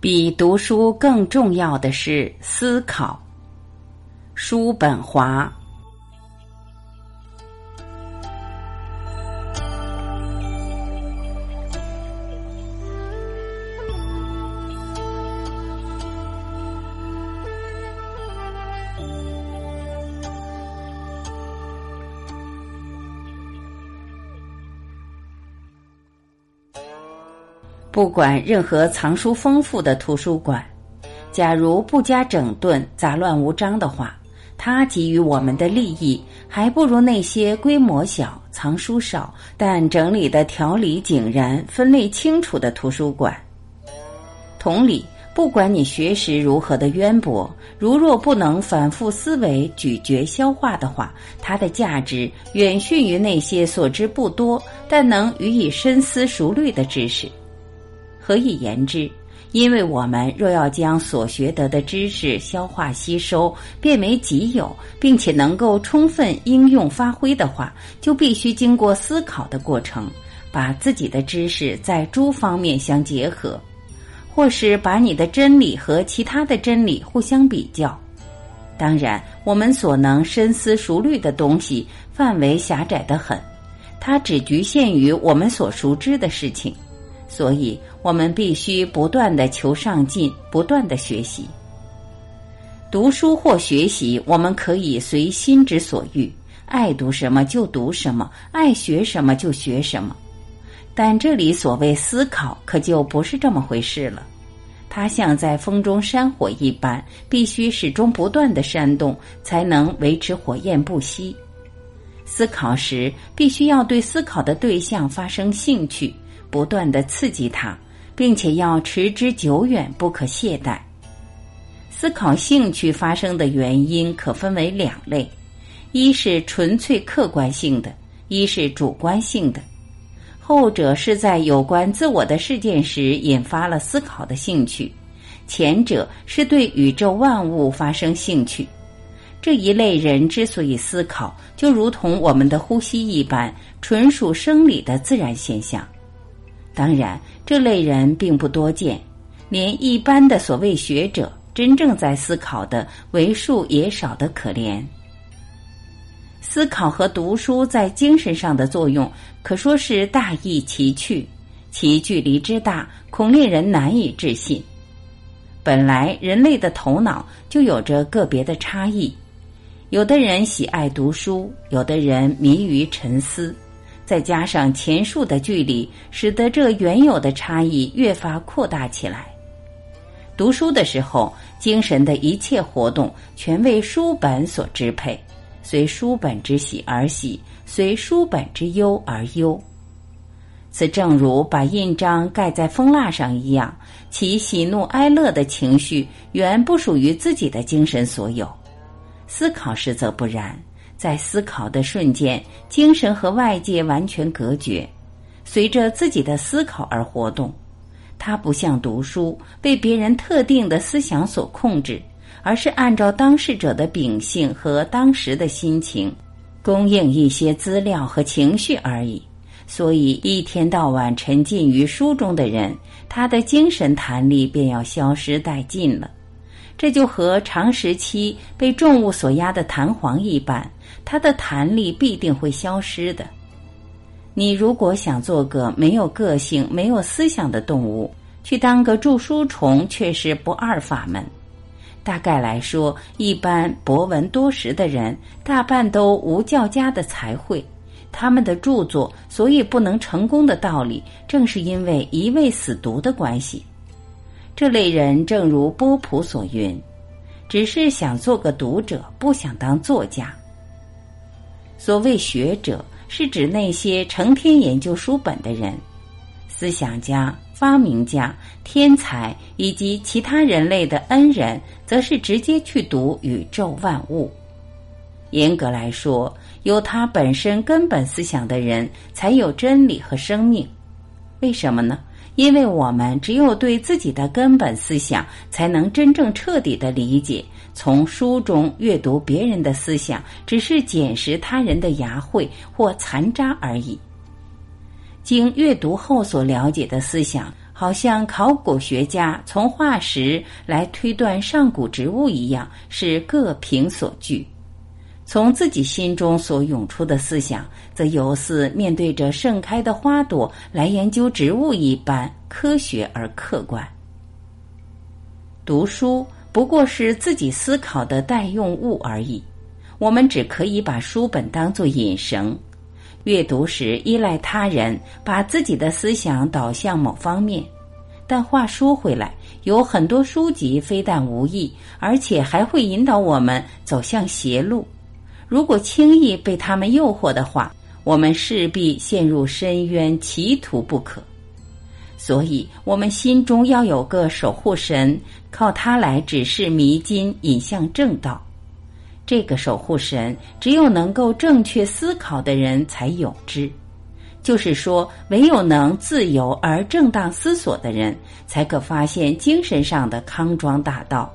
比读书更重要的是思考。叔本华。不管任何藏书丰富的图书馆，假如不加整顿、杂乱无章的话，它给予我们的利益还不如那些规模小、藏书少但整理的条理井然、分类清楚的图书馆。同理，不管你学识如何的渊博，如若不能反复思维、咀嚼、消化的话，它的价值远逊于那些所知不多但能予以深思熟虑的知识。何以言之？因为我们若要将所学得的知识消化吸收，变为己有，并且能够充分应用发挥的话，就必须经过思考的过程，把自己的知识在诸方面相结合，或是把你的真理和其他的真理互相比较。当然，我们所能深思熟虑的东西范围狭窄得很，它只局限于我们所熟知的事情。所以，我们必须不断的求上进，不断的学习。读书或学习，我们可以随心之所欲，爱读什么就读什么，爱学什么就学什么。但这里所谓思考，可就不是这么回事了。它像在风中山火一般，必须始终不断的煽动，才能维持火焰不熄。思考时，必须要对思考的对象发生兴趣。不断的刺激它，并且要持之久远，不可懈怠。思考兴趣发生的原因可分为两类：一是纯粹客观性的，一是主观性的。后者是在有关自我的事件时引发了思考的兴趣，前者是对宇宙万物发生兴趣。这一类人之所以思考，就如同我们的呼吸一般，纯属生理的自然现象。当然，这类人并不多见，连一般的所谓学者，真正在思考的为数也少得可怜。思考和读书在精神上的作用，可说是大异其趣，其距离之大，恐令人难以置信。本来人类的头脑就有着个别的差异，有的人喜爱读书，有的人迷于沉思。再加上前述的距离，使得这原有的差异越发扩大起来。读书的时候，精神的一切活动全为书本所支配，随书本之喜而喜，随书本之忧而忧。此正如把印章盖在蜂蜡上一样，其喜怒哀乐的情绪原不属于自己的精神所有。思考时则不然。在思考的瞬间，精神和外界完全隔绝，随着自己的思考而活动。它不像读书被别人特定的思想所控制，而是按照当事者的秉性和当时的心情，供应一些资料和情绪而已。所以，一天到晚沉浸于书中的人，他的精神弹力便要消失殆尽了。这就和长时期被重物所压的弹簧一般，它的弹力必定会消失的。你如果想做个没有个性、没有思想的动物，去当个著书虫，却是不二法门。大概来说，一般博闻多识的人，大半都无较佳的才会，他们的著作所以不能成功的道理，正是因为一味死读的关系。这类人正如波普所云，只是想做个读者，不想当作家。所谓学者，是指那些成天研究书本的人，思想家、发明家、天才以及其他人类的恩人，则是直接去读宇宙万物。严格来说，有他本身根本思想的人，才有真理和生命。为什么呢？因为我们只有对自己的根本思想，才能真正彻底的理解。从书中阅读别人的思想，只是捡拾他人的牙慧或残渣而已。经阅读后所了解的思想，好像考古学家从化石来推断上古植物一样，是各凭所据；从自己心中所涌出的思想，则犹似面对着盛开的花朵来研究植物一般，科学而客观。读书不过是自己思考的代用物而已，我们只可以把书本当作引绳。阅读时依赖他人，把自己的思想导向某方面。但话说回来，有很多书籍非但无益，而且还会引导我们走向邪路。如果轻易被他们诱惑的话，我们势必陷入深渊歧途不可。所以，我们心中要有个守护神，靠他来指示迷津，引向正道。这个守护神，只有能够正确思考的人才有之。就是说，唯有能自由而正当思索的人，才可发现精神上的康庄大道。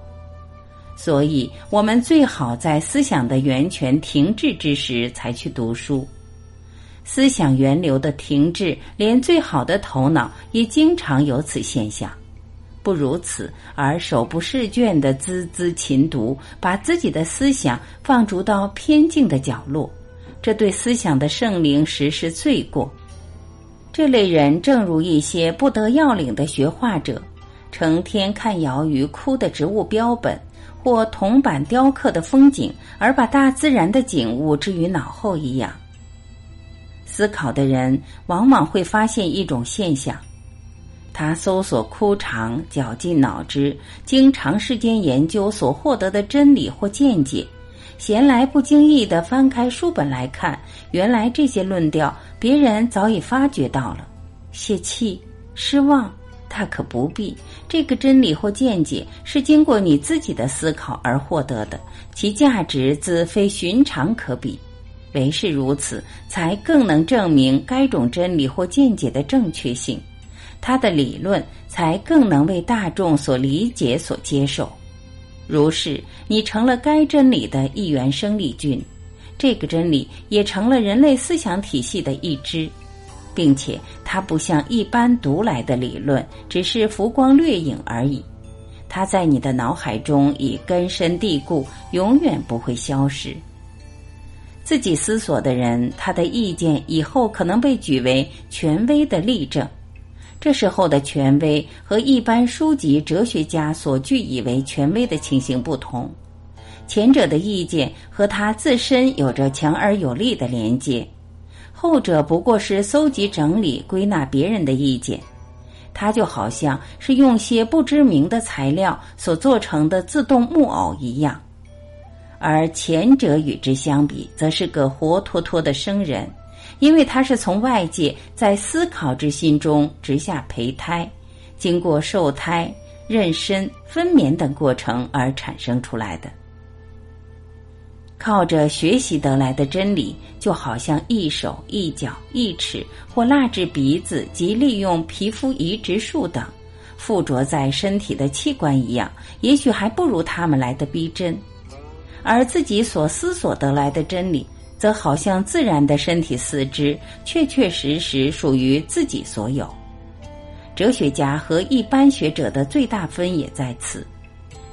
所以，我们最好在思想的源泉停滞之时才去读书。思想源流的停滞，连最好的头脑也经常有此现象。不如此，而手不释卷的孜孜勤读，把自己的思想放逐到偏静的角落，这对思想的圣灵实是罪过。这类人正如一些不得要领的学画者，成天看摇于枯的植物标本或铜板雕刻的风景，而把大自然的景物置于脑后一样。思考的人往往会发现一种现象。他搜索枯肠，绞尽脑汁，经长时间研究所获得的真理或见解，闲来不经意的翻开书本来看，原来这些论调别人早已发觉到了。泄气、失望，大可不必。这个真理或见解是经过你自己的思考而获得的，其价值自非寻常可比。唯是如此，才更能证明该种真理或见解的正确性。他的理论才更能为大众所理解、所接受。如是，你成了该真理的一员生力军，这个真理也成了人类思想体系的一支，并且它不像一般读来的理论，只是浮光掠影而已。它在你的脑海中已根深蒂固，永远不会消失。自己思索的人，他的意见以后可能被举为权威的例证。这时候的权威和一般书籍哲学家所据以为权威的情形不同，前者的意见和他自身有着强而有力的连接，后者不过是搜集整理归纳别人的意见，他就好像是用些不知名的材料所做成的自动木偶一样，而前者与之相比，则是个活脱脱的生人。因为它是从外界在思考之心中植下胚胎，经过受胎、妊娠、分娩等过程而产生出来的。靠着学习得来的真理，就好像一手一脚一尺或蜡制鼻子及利用皮肤移植术等附着在身体的器官一样，也许还不如他们来的逼真。而自己所思所得来的真理。则好像自然的身体四肢，确确实实属于自己所有。哲学家和一般学者的最大分也在此，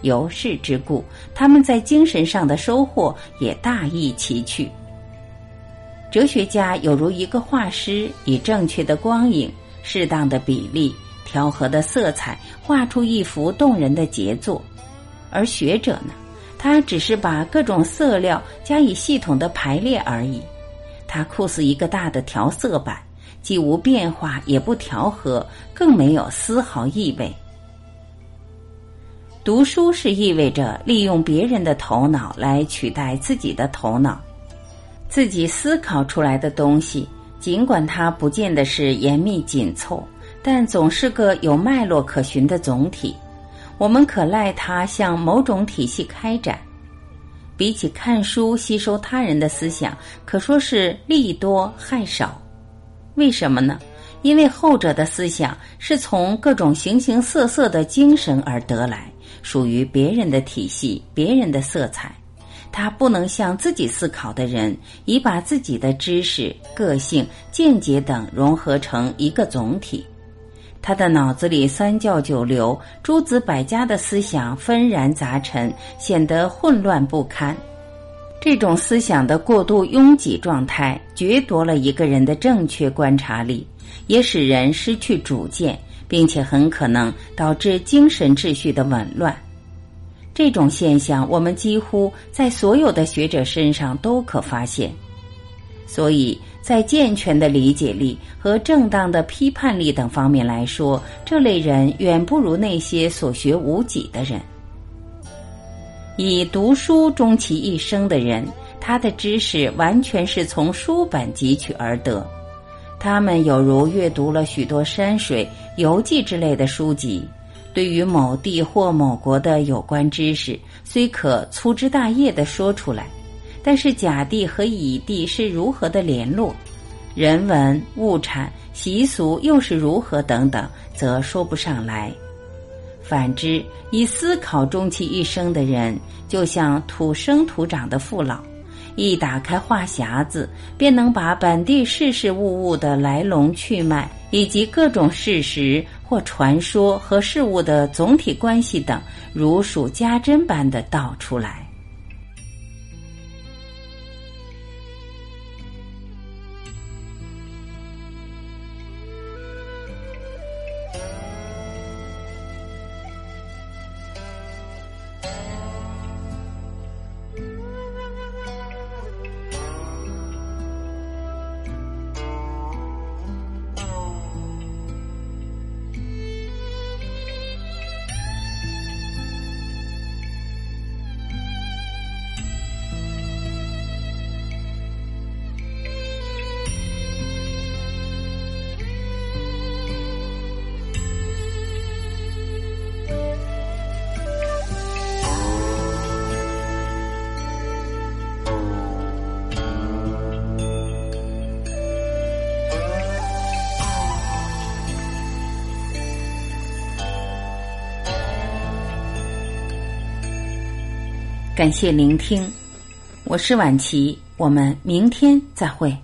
由是之故，他们在精神上的收获也大异其趣。哲学家有如一个画师，以正确的光影、适当的比例、调和的色彩，画出一幅动人的杰作；而学者呢？他只是把各种色料加以系统的排列而已，它酷似一个大的调色板，既无变化，也不调和，更没有丝毫意味。读书是意味着利用别人的头脑来取代自己的头脑，自己思考出来的东西，尽管它不见得是严密紧凑，但总是个有脉络可循的总体。我们可赖它向某种体系开展，比起看书吸收他人的思想，可说是利多害少。为什么呢？因为后者的思想是从各种形形色色的精神而得来，属于别人的体系、别人的色彩，他不能像自己思考的人，已把自己的知识、个性、见解等融合成一个总体。他的脑子里三教九流、诸子百家的思想纷然杂陈，显得混乱不堪。这种思想的过度拥挤状态，掠夺了一个人的正确观察力，也使人失去主见，并且很可能导致精神秩序的紊乱。这种现象，我们几乎在所有的学者身上都可发现。所以在健全的理解力和正当的批判力等方面来说，这类人远不如那些所学无几的人。以读书终其一生的人，他的知识完全是从书本汲取而得。他们有如阅读了许多山水、游记之类的书籍，对于某地或某国的有关知识，虽可粗枝大叶的说出来，但是甲地和乙地是如何的联络，人文、物产、习俗又是如何等等，则说不上来。反之，以思考终其一生的人，就像土生土长的父老，一打开话匣子，便能把本地事事物物的来龙去脉，以及各种事实或传说和事物的总体关系等，如数家珍般的道出来。感谢聆听，我是晚琪，我们明天再会。